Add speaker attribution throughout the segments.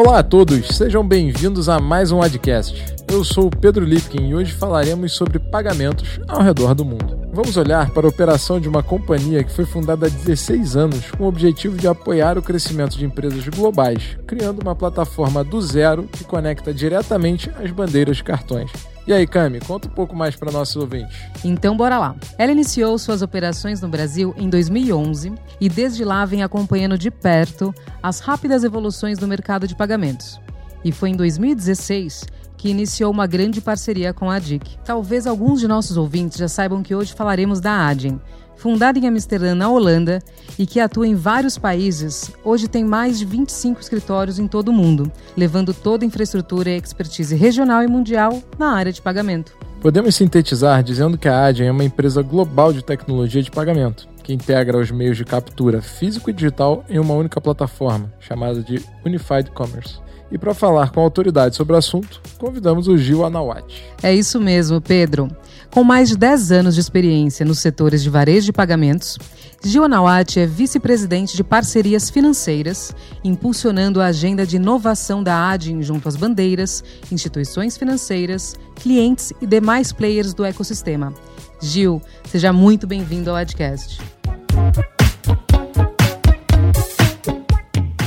Speaker 1: Olá a todos, sejam bem-vindos a mais um podcast. Eu sou o Pedro Lipkin e hoje falaremos sobre pagamentos ao redor do mundo. Vamos olhar para a operação de uma companhia que foi fundada há 16 anos com o objetivo de apoiar o crescimento de empresas globais, criando uma plataforma do zero que conecta diretamente as bandeiras de cartões. E aí, Cami, conta um pouco mais para nossos ouvintes.
Speaker 2: Então, bora lá. Ela iniciou suas operações no Brasil em 2011 e desde lá vem acompanhando de perto as rápidas evoluções do mercado de pagamentos. E foi em 2016 que iniciou uma grande parceria com a ADIC. Talvez alguns de nossos ouvintes já saibam que hoje falaremos da Adyen, fundada em Amsterdã, na Holanda, e que atua em vários países, hoje tem mais de 25 escritórios em todo o mundo, levando toda a infraestrutura e expertise regional e mundial na área de pagamento.
Speaker 1: Podemos sintetizar dizendo que a Adyen é uma empresa global de tecnologia de pagamento, que integra os meios de captura físico e digital em uma única plataforma, chamada de Unified Commerce. E para falar com autoridade sobre o assunto, convidamos o Gil Anawati.
Speaker 2: É isso mesmo, Pedro. Com mais de 10 anos de experiência nos setores de varejo de pagamentos, Gil Anawati é vice-presidente de parcerias financeiras, impulsionando a agenda de inovação da ADIN junto às bandeiras, instituições financeiras, clientes e demais players do ecossistema. Gil, seja muito bem-vindo ao Adcast.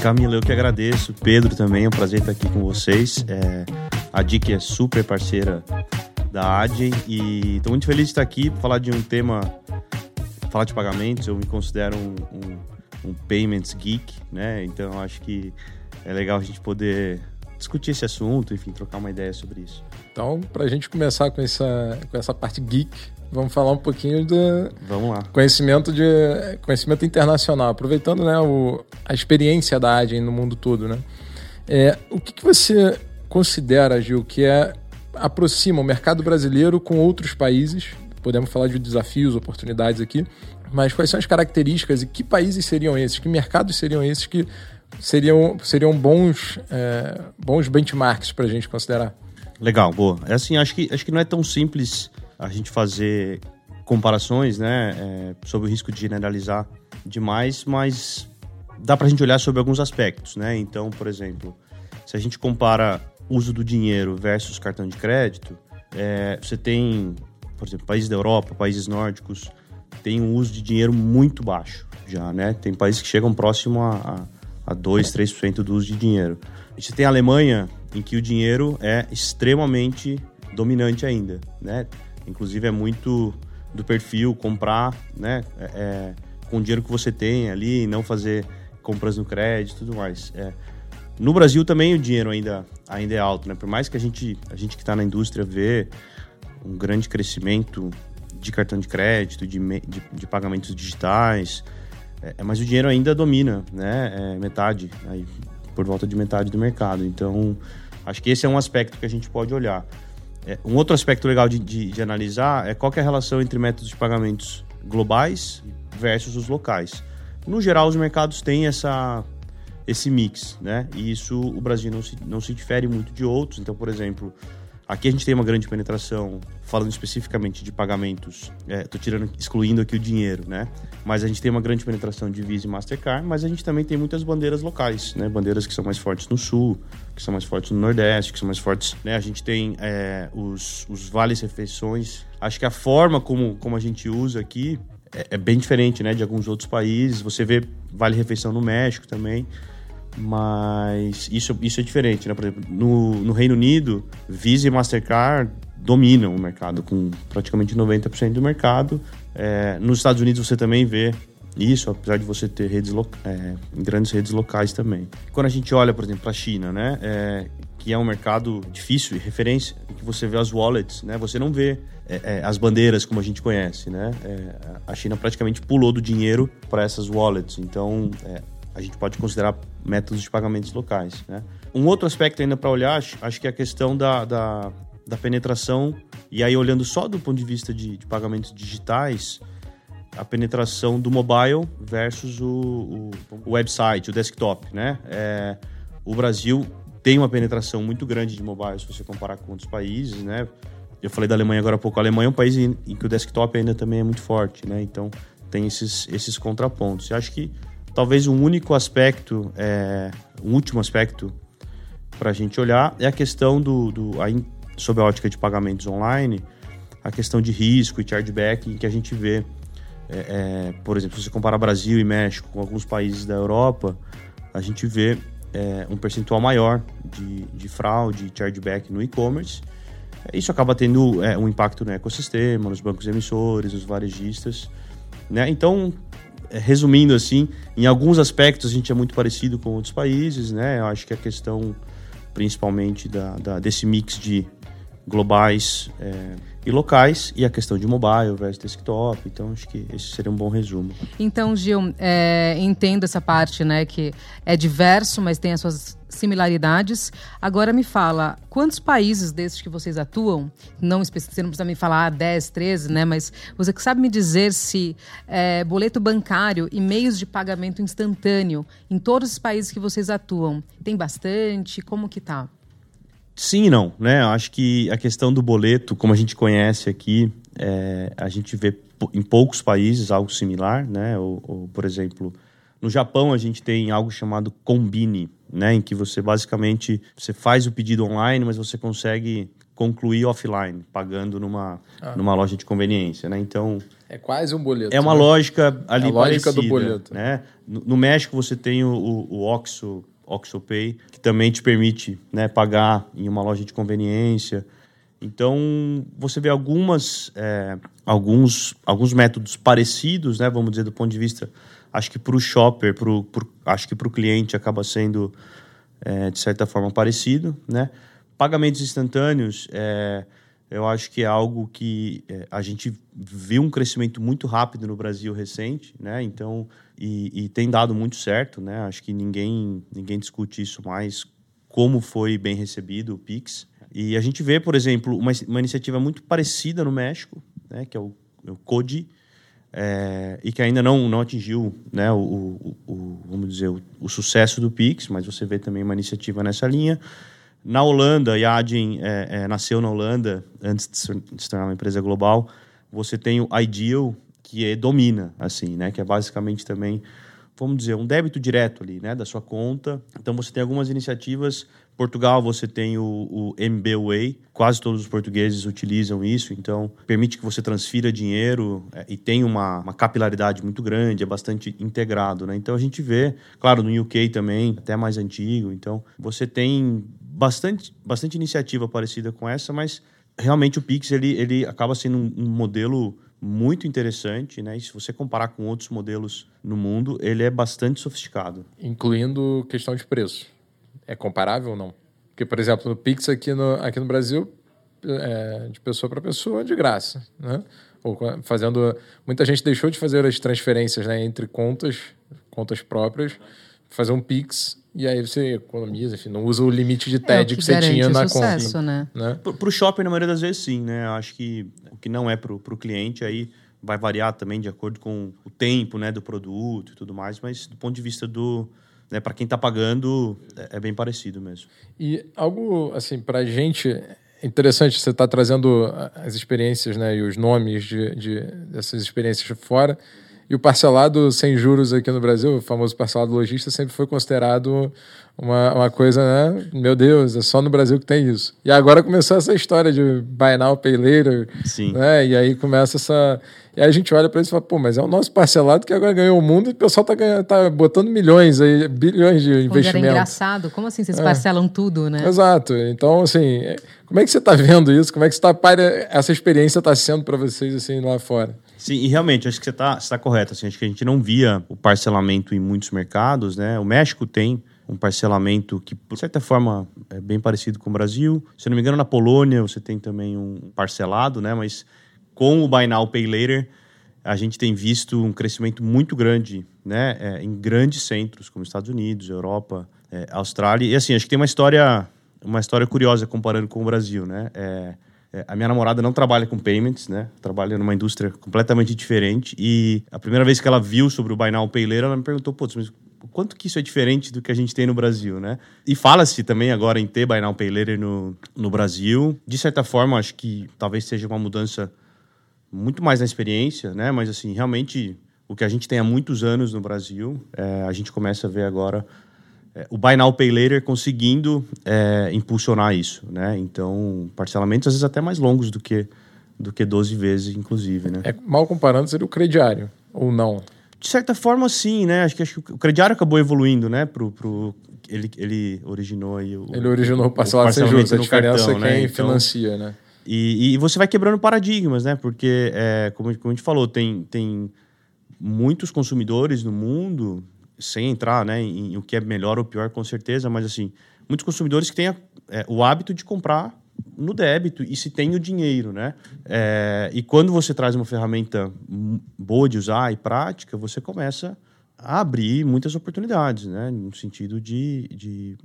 Speaker 3: Camila, eu que agradeço. Pedro também, é um prazer estar aqui com vocês. É, a DIC é super parceira da Adyen e estou muito feliz de estar aqui para falar de um tema, falar de pagamentos. Eu me considero um, um, um payments geek, né? Então acho que é legal a gente poder discutir esse assunto, enfim, trocar uma ideia sobre isso.
Speaker 1: Então, para a gente começar com essa, com essa parte geek, vamos falar um pouquinho do
Speaker 3: vamos lá.
Speaker 1: conhecimento de conhecimento internacional, aproveitando né, o, a experiência da Adyen no mundo todo, né? É, o que, que você considera, Gil, que é aproxima o mercado brasileiro com outros países? Podemos falar de desafios, oportunidades aqui, mas quais são as características e que países seriam esses? Que mercados seriam esses que seriam, seriam bons, é, bons benchmarks para a gente considerar?
Speaker 3: Legal, boa. É assim, acho que, acho que não é tão simples a gente fazer comparações, né, é, sobre o risco de generalizar demais, mas dá para a gente olhar sobre alguns aspectos, né? Então, por exemplo, se a gente compara uso do dinheiro versus cartão de crédito, é, você tem, por exemplo, países da Europa, países nórdicos, tem um uso de dinheiro muito baixo já, né? Tem países que chegam próximo a, a, a 2, 3% do uso de dinheiro. Você tem a Alemanha, em que o dinheiro é extremamente dominante ainda, né? Inclusive é muito do perfil comprar, né? É, é, com o dinheiro que você tem ali, não fazer compras no crédito tudo mais. É. No Brasil também o dinheiro ainda, ainda é alto, né? Por mais que a gente, a gente que está na indústria vê um grande crescimento de cartão de crédito, de, de, de pagamentos digitais, é, é, mas o dinheiro ainda domina, né? É metade, aí, por volta de metade do mercado. Então, acho que esse é um aspecto que a gente pode olhar. É, um outro aspecto legal de, de, de, analisar é qual é a relação entre métodos de pagamentos globais versus os locais. No geral, os mercados têm essa, esse mix, né? E isso o Brasil não se, não se difere muito de outros. Então, por exemplo, Aqui a gente tem uma grande penetração, falando especificamente de pagamentos, estou é, tirando, excluindo aqui o dinheiro, né? Mas a gente tem uma grande penetração de Visa e Mastercard, mas a gente também tem muitas bandeiras locais, né? Bandeiras que são mais fortes no Sul, que são mais fortes no Nordeste, que são mais fortes, né? A gente tem é, os, os vales refeições. Acho que a forma como, como a gente usa aqui é, é bem diferente, né? De alguns outros países. Você vê vale refeição no México também. Mas isso, isso é diferente, né? Por exemplo, no, no Reino Unido, Visa e Mastercard dominam o mercado, com praticamente 90% do mercado. É, nos Estados Unidos você também vê isso, apesar de você ter redes é, grandes redes locais também. Quando a gente olha, por exemplo, para a China, né? É, que é um mercado difícil e referência, que você vê as wallets, né? Você não vê é, é, as bandeiras como a gente conhece, né? É, a China praticamente pulou do dinheiro para essas wallets. Então, é, a gente pode considerar métodos de pagamentos locais. Né? Um outro aspecto ainda para olhar, acho, acho, que é a questão da, da, da, penetração, e aí olhando só do ponto de vista de, de pagamentos digitais, a penetração do mobile versus o, o, o website, o desktop. Né? É, o Brasil tem uma penetração muito grande de mobile se você comparar com outros países, né? Eu falei da Alemanha agora há pouco. A Alemanha é um país em, em que o desktop ainda também é muito forte, né? Então tem esses, esses contrapontos. Eu acho que talvez um único aspecto, é, um último aspecto para a gente olhar é a questão do, do a, sob a ótica de pagamentos online, a questão de risco e chargeback que a gente vê. É, é, por exemplo, se você comparar Brasil e México com alguns países da Europa, a gente vê é, um percentual maior de, de fraude e chargeback no e-commerce. Isso acaba tendo é, um impacto no ecossistema, nos bancos emissores, nos varejistas. Né? Então, resumindo assim, em alguns aspectos a gente é muito parecido com outros países, né? Eu acho que a questão, principalmente da, da desse mix de globais é, e locais e a questão de mobile versus desktop. Então, acho que esse seria um bom resumo.
Speaker 2: Então, Gil, é, entendo essa parte, né, que é diverso, mas tem as suas similaridades. Agora me fala, quantos países desses que vocês atuam, não você não precisa me falar 10, 13, né? Mas você que sabe me dizer se é, boleto bancário e meios de pagamento instantâneo em todos os países que vocês atuam, tem bastante? Como que tá?
Speaker 3: Sim e não, né? Acho que a questão do boleto, como a gente conhece aqui, é, a gente vê em poucos países algo similar, né? Ou, ou, por exemplo, no Japão a gente tem algo chamado Combine, né? Em que você basicamente você faz o pedido online, mas você consegue concluir offline, pagando numa, ah. numa loja de conveniência, né? Então
Speaker 1: é quase um boleto.
Speaker 3: É uma
Speaker 1: né?
Speaker 3: lógica ali é a
Speaker 1: lógica
Speaker 3: parecida,
Speaker 1: do boleto,
Speaker 3: né? No, no México você tem o, o, o Oxo OxoPay, que também te permite né, pagar em uma loja de conveniência. Então, você vê algumas, é, alguns, alguns métodos parecidos, né, vamos dizer, do ponto de vista, acho que para o shopper, pro, pro, acho que para o cliente acaba sendo, é, de certa forma, parecido. Né? Pagamentos instantâneos, é, eu acho que é algo que é, a gente viu um crescimento muito rápido no Brasil recente, né? Então, e, e, tem dado muito certo, né? Acho que ninguém, ninguém discute isso mais, como foi bem recebido o Pix. E a gente vê, por exemplo, uma, uma iniciativa muito parecida no México, né? Que é o, o CODI, é, e que ainda não, não atingiu né, o, o, o vamos dizer, o, o, sucesso do Pix, mas você vê também uma iniciativa nessa linha. Na Holanda, a Adyen é, é, nasceu na Holanda antes de se tornar uma empresa global. Você tem o Ideal, que é, domina, assim, né? Que é basicamente também, vamos dizer, um débito direto ali, né? Da sua conta. Então, você tem algumas iniciativas. Portugal, você tem o, o MBWay. Quase todos os portugueses utilizam isso. Então, permite que você transfira dinheiro é, e tem uma, uma capilaridade muito grande. É bastante integrado, né? Então, a gente vê, claro, no UK também, até mais antigo. Então, você tem bastante, bastante iniciativa parecida com essa, mas realmente o Pix ele, ele acaba sendo um, um, modelo muito interessante, né? E se você comparar com outros modelos no mundo, ele é bastante sofisticado.
Speaker 1: Incluindo questão de preço. É comparável ou não? Porque, por exemplo, o Pix aqui no, aqui no Brasil, é, de pessoa para pessoa, de graça, né? Ou fazendo... Muita gente deixou de fazer as transferências né, entre contas, contas próprias, fazer um Pix e aí você economiza, enfim, não usa o limite de TED é, que, que, você tinha na sucesso, conta.
Speaker 2: Né?
Speaker 3: né? Para o shopping, na maioria das vezes, sim, né? Eu acho que o que não é para o cliente aí vai variar também de acordo com o tempo né, do produto e tudo mais, mas do ponto de vista do. Né, para quem está pagando, é, é, bem parecido mesmo.
Speaker 1: E algo, assim, para a gente. Interessante, você está trazendo as experiências né, e os nomes de, de, dessas experiências fora. E o parcelado sem juros aqui no Brasil, o famoso parcelado lojista, sempre foi considerado uma, uma coisa, né? Meu Deus, é só no Brasil que tem isso. E agora começou essa história de buy now, pay later.
Speaker 3: Sim.
Speaker 1: Né? E aí começa essa. E aí a gente olha para isso e fala, pô, mas é o nosso parcelado que agora ganhou o mundo e o pessoal tá, ganhando, tá botando milhões aí, bilhões de investimento.
Speaker 2: Era engraçado. Como assim vocês é. parcelam tudo, né?
Speaker 1: Exato. Então, assim, como é que você está vendo isso? Como é que você tá, essa experiência está sendo para vocês assim lá fora?
Speaker 3: Sim, e realmente, acho que você está tá correto. Assim, acho que a gente não via o parcelamento em muitos mercados, né? O México tem um parcelamento que, de certa forma, é bem parecido com o Brasil. Se não me engano, na Polônia você tem também um parcelado, né? Mas com o Buy Now, Pay Later, a gente tem visto um crescimento muito grande, né? É, em grandes centros, como Estados Unidos, Europa, é, Austrália. E assim, acho que tem uma história, uma história curiosa comparando com o Brasil, né? É, é, a minha namorada não trabalha com payments, né? Trabalha numa indústria completamente diferente. E a primeira vez que ela viu sobre o Buy Now Pay Later, ela me perguntou, putz, mas quanto que isso é diferente do que a gente tem no Brasil, né? E fala-se também agora em ter Buy Now Pay Later no, no Brasil. De certa forma, acho que talvez seja uma mudança muito mais na experiência, né? Mas, assim, realmente, o que a gente tem há muitos anos no Brasil, é, a gente começa a ver agora é, o Buy Now Pay Later conseguindo é, impulsionar isso, né? Então, parcelamentos às vezes até mais longos do que, do que 12 vezes, inclusive, né?
Speaker 1: É, mal comparando, seria o crediário, ou não?
Speaker 3: De certa forma, sim, né? Acho que, acho que o crediário acabou evoluindo, né? Pro, pro, ele, ele originou aí o...
Speaker 1: Ele originou o parcelamento, sem juros, a diferença cartão, é quem né? então, financia, né?
Speaker 3: E, e, você vai quebrando paradigmas, né? Porque, é, como, como a gente falou, tem, tem muitos consumidores no mundo sem entrar né, em, em, o que é melhor ou pior, com certeza, mas assim, muitos consumidores que têm a, é, o hábito de comprar no débito e se tem o dinheiro, né? É, e quando você traz uma ferramenta boa de usar e prática, você começa a abrir muitas oportunidades, né? No sentido de, de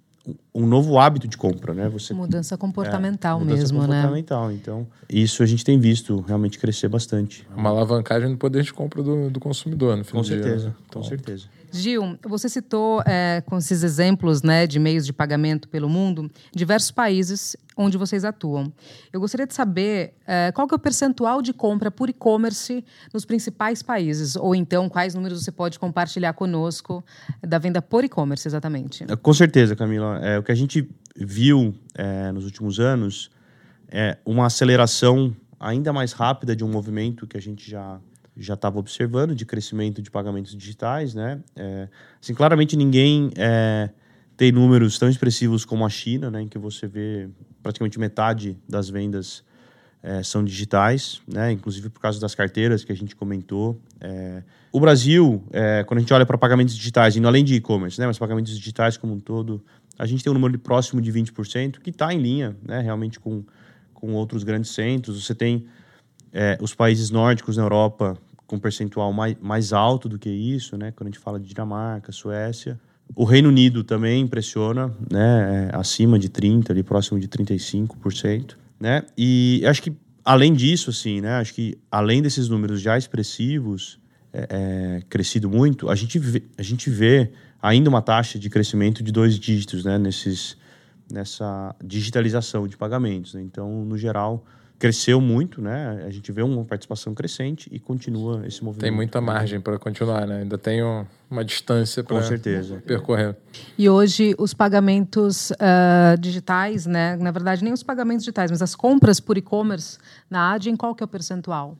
Speaker 3: um novo hábito de compra, né?
Speaker 2: Você, mudança comportamental é, mudança mesmo, comportamental.
Speaker 3: né? Então, isso a gente tem visto realmente crescer bastante.
Speaker 1: Uma alavancagem no poder de compra do, do consumidor, no fim
Speaker 3: Com certeza,
Speaker 1: dia, né?
Speaker 3: com certeza.
Speaker 2: Gil, você citou é, com esses exemplos né, de meios de pagamento pelo mundo diversos países onde vocês atuam. Eu gostaria de saber é, qual que é o percentual de compra por e-commerce nos principais países, ou então quais números você pode compartilhar conosco da venda por e-commerce, exatamente.
Speaker 3: É, com certeza, Camila. É, o que a gente viu é, nos últimos anos é uma aceleração ainda mais rápida de um movimento que a gente já já estava observando de crescimento de pagamentos digitais, né? É, assim, claramente ninguém é, tem números tão expressivos como a China, né? Em que você vê praticamente metade das vendas é, são digitais, né? Inclusive por causa das carteiras que a gente comentou. É, o Brasil, é, quando a gente olha para pagamentos digitais, indo além de e-commerce, né? Mas pagamentos digitais como um todo, a gente tem um número próximo de 20%, que está em linha, né? Realmente com, com outros grandes centros. Você tem é, os países nórdicos na Europa com percentual mais, mais alto do que isso, né? Quando a gente fala de Dinamarca, Suécia. O Reino Unido também impressiona, né? É, acima de 30%, ali próximo de 35%, né? E acho que, além disso, assim, né? Acho que, além desses números já expressivos, é, é, crescido muito, a gente, vê, a gente vê ainda uma taxa de crescimento de dois dígitos, né? Nesses, nessa digitalização de pagamentos. Né? Então, no geral, cresceu muito, né? A gente vê uma participação crescente e continua esse movimento.
Speaker 1: Tem muita margem para continuar, né? Ainda tem uma distância para percorrer.
Speaker 2: E hoje os pagamentos uh, digitais, né? Na verdade, nem os pagamentos digitais, mas as compras por e-commerce na Adyen, qual que é o percentual?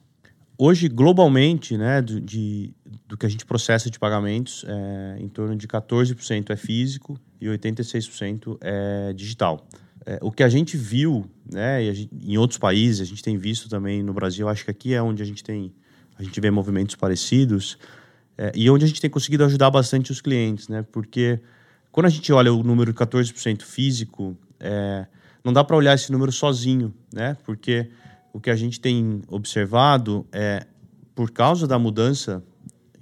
Speaker 3: Hoje, globalmente, né, do, de, do que a gente processa de pagamentos, é, em torno de 14% é físico e 86% é digital. É, o que a gente viu, né, gente, em outros países, a gente tem visto também no Brasil, acho que aqui é onde a gente tem, a gente vê movimentos parecidos, é, e onde a gente tem conseguido ajudar bastante os clientes, né, porque quando a gente olha o número de 14% físico, é, não dá para olhar esse número sozinho, né, porque o que a gente tem observado é, por causa da mudança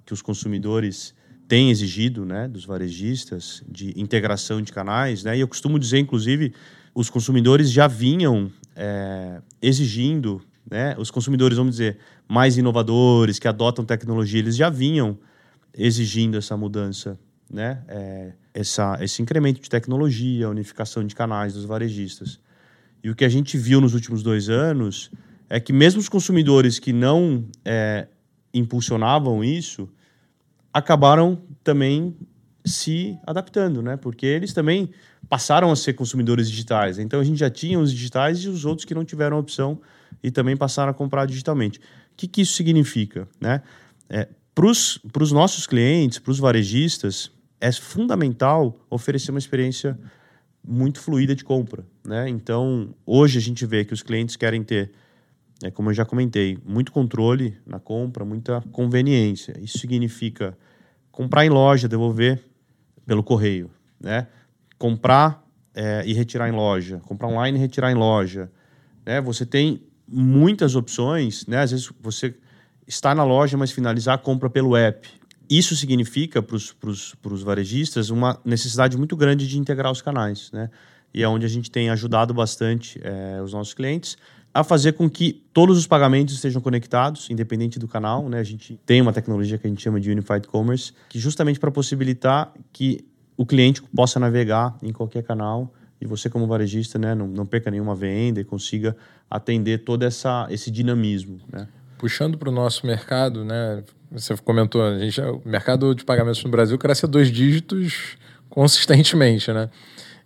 Speaker 3: que os consumidores têm exigido, né, dos varejistas, de integração de canais, né, e eu costumo dizer, inclusive, os consumidores já vinham é, exigindo, né, os consumidores, vamos dizer, mais inovadores, que adotam tecnologia, eles já vinham exigindo essa mudança, né, é, essa, esse incremento de tecnologia, unificação de canais dos varejistas. E o que a gente viu nos últimos dois anos é que mesmo os consumidores que não é, impulsionavam isso acabaram também se adaptando, né? Porque eles também passaram a ser consumidores digitais. Então a gente já tinha os digitais e os outros que não tiveram opção e também passaram a comprar digitalmente. O que, que isso significa, né? É, para os nossos clientes, para os varejistas, é fundamental oferecer uma experiência muito fluida de compra, né? Então hoje a gente vê que os clientes querem ter é, como eu já comentei, muito controle na compra, muita conveniência. Isso significa comprar em loja, devolver pelo correio, né? Comprar é, e retirar em loja, comprar online e retirar em loja, né? Você tem muitas opções, né? Às vezes você está na loja, mas finalizar a compra pelo app. Isso significa para os varejistas uma necessidade muito grande de integrar os canais, né? E é onde a gente tem ajudado bastante é, os nossos clientes a fazer com que todos os pagamentos estejam conectados, independente do canal. Né? A gente tem uma tecnologia que a gente chama de Unified Commerce, que justamente para possibilitar que o cliente possa navegar em qualquer canal e você como varejista né, não, não perca nenhuma venda e consiga atender todo essa, esse dinamismo. Né?
Speaker 1: Puxando para o nosso mercado, né, você comentou, a gente, o mercado de pagamentos no Brasil cresce a dois dígitos consistentemente, né?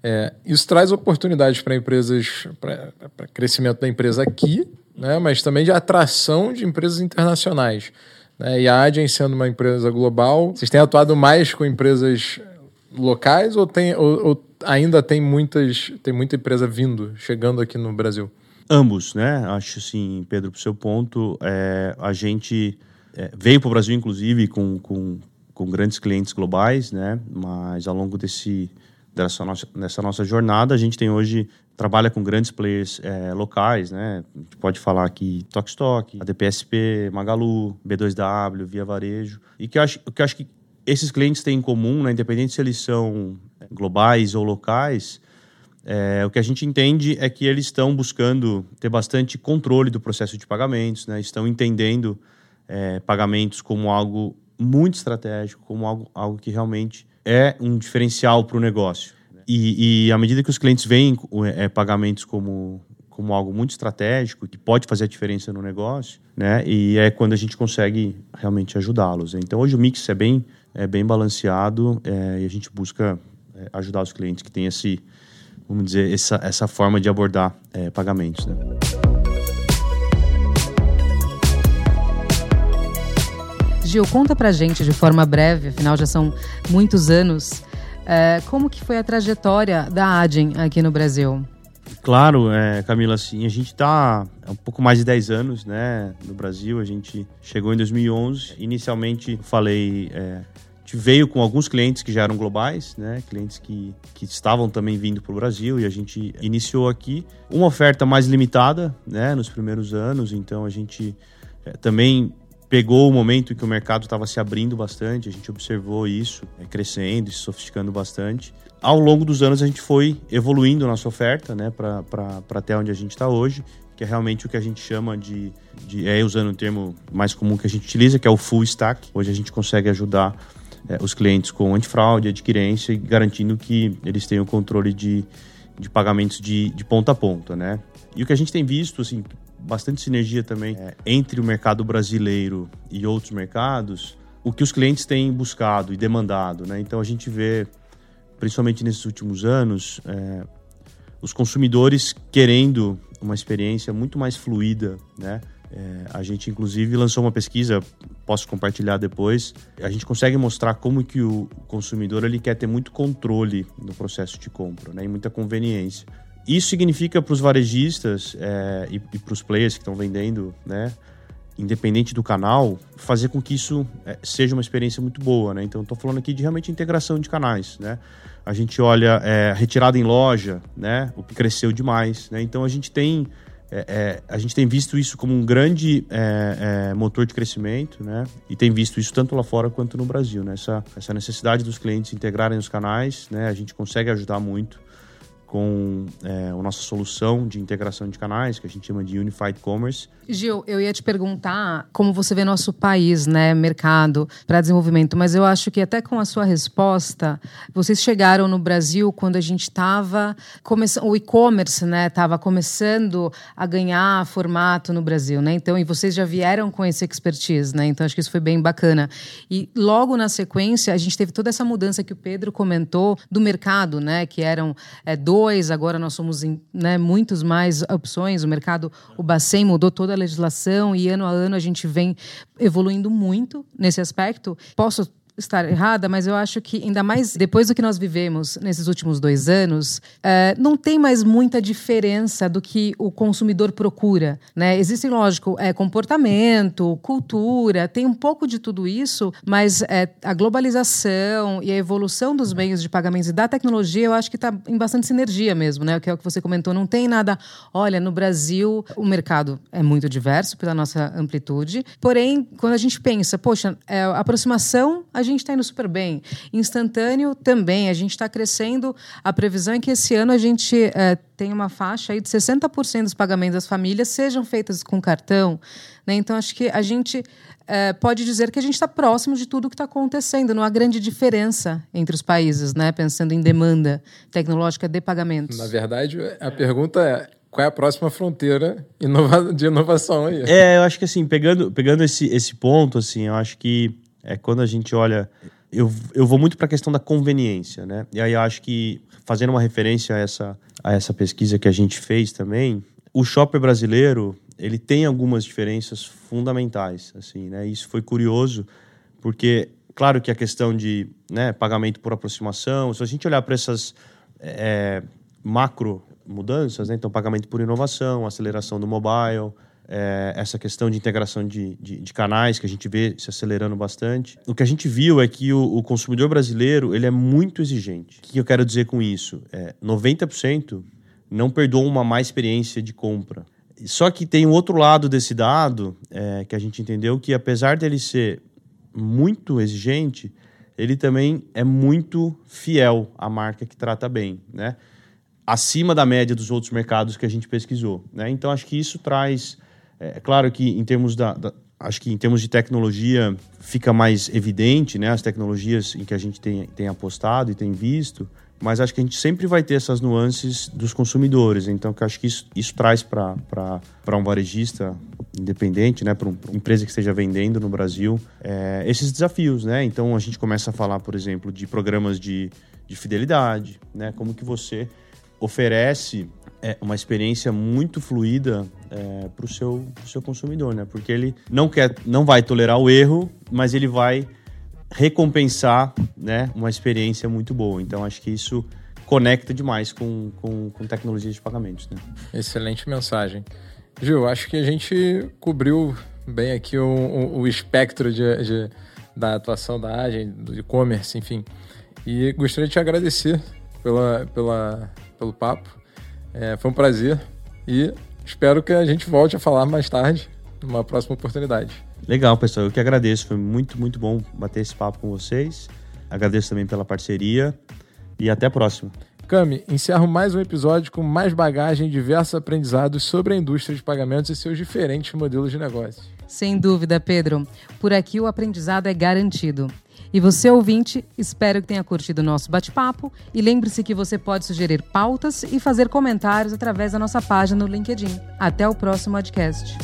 Speaker 1: É, isso traz oportunidades para empresas, para crescimento da empresa aqui, né? mas também de atração de empresas internacionais. Né? E a Adyen sendo uma empresa global, vocês têm atuado mais com empresas locais ou, tem, ou, ou ainda tem muitas tem muita empresa vindo, chegando aqui no Brasil?
Speaker 3: Ambos, né? Acho assim, Pedro, para o seu ponto, é, a gente é, veio para o Brasil, inclusive, com, com, com grandes clientes globais, né? Mas ao longo desse, dessa, nossa, dessa nossa jornada, a gente tem hoje trabalha com grandes players é, locais, né? A gente pode falar aqui Tokstok, a DPSP, Magalu, B2W, Via Varejo. E que eu acho, que eu acho que esses clientes têm em comum, né, independente se eles são globais ou locais, é, o que a gente entende é que eles estão buscando ter bastante controle do processo de pagamentos, né? estão entendendo é, pagamentos como algo muito estratégico, como algo, algo que realmente é um diferencial para o negócio. E, e, à medida que os clientes veem é, pagamentos como, como algo muito estratégico, que pode fazer a diferença no negócio, né? e é quando a gente consegue realmente ajudá-los. Então hoje o mix é bem, é bem balanceado é, e a gente busca é, ajudar os clientes que têm esse vamos dizer, essa, essa forma de abordar é, pagamentos. Né?
Speaker 2: Gil, conta pra gente de forma breve, afinal já são muitos anos, é, como que foi a trajetória da Adyen aqui no Brasil?
Speaker 3: Claro, é, Camila, assim, a gente está há um pouco mais de 10 anos né, no Brasil, a gente chegou em 2011, inicialmente falei é, gente veio com alguns clientes que já eram globais, né? Clientes que, que estavam também vindo para o Brasil e a gente iniciou aqui uma oferta mais limitada, né? Nos primeiros anos, então a gente é, também pegou o momento em que o mercado estava se abrindo bastante, a gente observou isso é, crescendo e se sofisticando bastante. Ao longo dos anos a gente foi evoluindo nossa oferta, né? Para até onde a gente está hoje que é realmente o que a gente chama de, de é usando o termo mais comum que a gente utiliza, que é o full stack. Hoje a gente consegue ajudar é, os clientes com antifraude, adquirência garantindo que eles tenham controle de, de pagamentos de, de ponta a ponta, né? E o que a gente tem visto, assim, bastante sinergia também é, entre o mercado brasileiro e outros mercados, o que os clientes têm buscado e demandado, né? Então a gente vê, principalmente nesses últimos anos, é, os consumidores querendo uma experiência muito mais fluida, né? É, a gente, inclusive, lançou uma pesquisa, posso compartilhar depois. A gente consegue mostrar como que o consumidor ele quer ter muito controle no processo de compra né, e muita conveniência. Isso significa para os varejistas é, e, e para os players que estão vendendo, né, independente do canal, fazer com que isso é, seja uma experiência muito boa. Né? Então, estou falando aqui de realmente integração de canais. Né? A gente olha é, retirada em loja, né, o que cresceu demais. Né? Então, a gente tem é, é, a gente tem visto isso como um grande é, motor de crescimento, né? E tem visto isso tanto lá fora quanto no Brasil, né? Essa, essa necessidade dos clientes integrarem os canais, né? A gente consegue ajudar muito com é, a nossa solução de integração de canais, que a gente chama de Unified Commerce.
Speaker 2: Gil, eu ia te perguntar como você vê nosso país, né, mercado para desenvolvimento, mas eu acho que até com a sua resposta, vocês chegaram no Brasil quando a gente estava começando, o e-commerce, né, estava começando a ganhar formato no Brasil, né? Então, e vocês já vieram com esse expertise, né? Então, acho que isso foi bem bacana. E logo na sequência, a gente teve toda essa mudança que o Pedro comentou do mercado, né, que eram é, dois, agora nós somos em né, muitos mais opções. O mercado, o Bacen mudou toda a legislação e ano a ano a gente vem evoluindo muito nesse aspecto. Posso estar errada, mas eu acho que, ainda mais depois do que nós vivemos nesses últimos dois anos, é, não tem mais muita diferença do que o consumidor procura. Né? Existe, lógico, é, comportamento, cultura, tem um pouco de tudo isso, mas é, a globalização e a evolução dos meios de pagamentos e da tecnologia, eu acho que está em bastante sinergia mesmo, né? que é o que você comentou. Não tem nada. Olha, no Brasil, o mercado é muito diverso pela nossa amplitude, porém, quando a gente pensa, poxa, é, aproximação, a gente está indo super bem. Instantâneo também, a gente está crescendo. A previsão é que esse ano a gente é, tem uma faixa aí de 60% dos pagamentos das famílias sejam feitas com cartão. Né? Então, acho que a gente é, pode dizer que a gente está próximo de tudo o que está acontecendo. Não há grande diferença entre os países, né? pensando em demanda tecnológica de pagamentos.
Speaker 1: Na verdade, a pergunta é qual é a próxima fronteira de inovação aí?
Speaker 3: É, eu acho que assim, pegando, pegando esse, esse ponto, assim, eu acho que é quando a gente olha eu, eu vou muito para a questão da conveniência, né? E aí eu acho que, fazendo uma referência a essa, a essa pesquisa que a gente fez também, o shopper brasileiro, ele tem algumas diferenças fundamentais, assim, né? Isso foi curioso, porque, claro que a questão de né, pagamento por aproximação, se a gente olhar para essas é, macro mudanças, né? Então, pagamento por inovação, aceleração do mobile, é, essa questão de integração de, de, de, canais que a gente vê se acelerando bastante. O que a gente viu é que o, o consumidor brasileiro ele é muito exigente. O que eu quero dizer com isso? É, 90% não perdoa uma má experiência de compra. Só que tem um outro lado desse dado é, que a gente entendeu que apesar dele ser muito exigente, ele também é muito fiel à marca que trata bem, né? Acima da média dos outros mercados que a gente pesquisou, né? Então acho que isso traz é, é claro que em termos da, da, acho que em termos de tecnologia fica mais evidente, né, as tecnologias em que a gente tem, tem apostado e tem visto, mas acho que a gente sempre vai ter essas nuances dos consumidores. Então, que acho que isso, isso traz para um varejista independente, né, para uma empresa que esteja vendendo no Brasil, é, esses desafios, né? Então, a gente começa a falar, por exemplo, de programas de, de fidelidade, né? Como que você oferece é, uma experiência muito fluida é, para o seu, seu consumidor, né? Porque ele não quer, não vai tolerar o erro, mas ele vai recompensar, né, uma experiência muito boa. Então acho que isso conecta demais com, com, com tecnologias de pagamentos, né?
Speaker 1: Excelente mensagem, Gil. Acho que a gente cobriu bem aqui o, o, o espectro de, de, da atuação da Agem, do e-commerce, enfim. E gostaria de te agradecer pela, pela, pelo papo. É, foi um prazer e espero que a gente volte a falar mais tarde, numa próxima oportunidade.
Speaker 3: Legal, pessoal. Eu que agradeço. Foi muito, muito bom bater esse papo com vocês. Agradeço também pela parceria e até a próxima.
Speaker 1: Cami, encerro mais um episódio com mais bagagem e diversos aprendizados sobre a indústria de pagamentos e seus diferentes modelos de negócio.
Speaker 2: Sem dúvida, Pedro. Por aqui o aprendizado é garantido. E você, ouvinte, espero que tenha curtido o nosso bate-papo e lembre-se que você pode sugerir pautas e fazer comentários através da nossa página no LinkedIn. Até o próximo podcast.